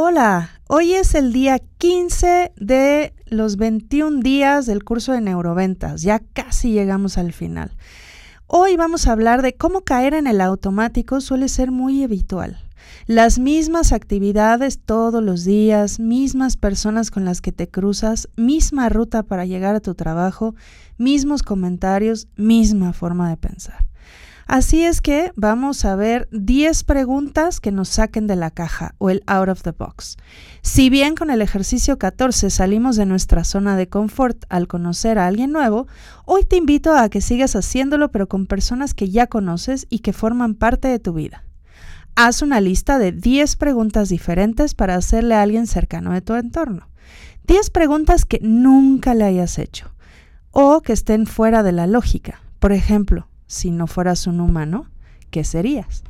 Hola, hoy es el día 15 de los 21 días del curso de neuroventas, ya casi llegamos al final. Hoy vamos a hablar de cómo caer en el automático suele ser muy habitual. Las mismas actividades todos los días, mismas personas con las que te cruzas, misma ruta para llegar a tu trabajo, mismos comentarios, misma forma de pensar. Así es que vamos a ver 10 preguntas que nos saquen de la caja o el out of the box. Si bien con el ejercicio 14 salimos de nuestra zona de confort al conocer a alguien nuevo, hoy te invito a que sigas haciéndolo pero con personas que ya conoces y que forman parte de tu vida. Haz una lista de 10 preguntas diferentes para hacerle a alguien cercano de tu entorno. 10 preguntas que nunca le hayas hecho o que estén fuera de la lógica. Por ejemplo, si no fueras un humano, ¿qué serías?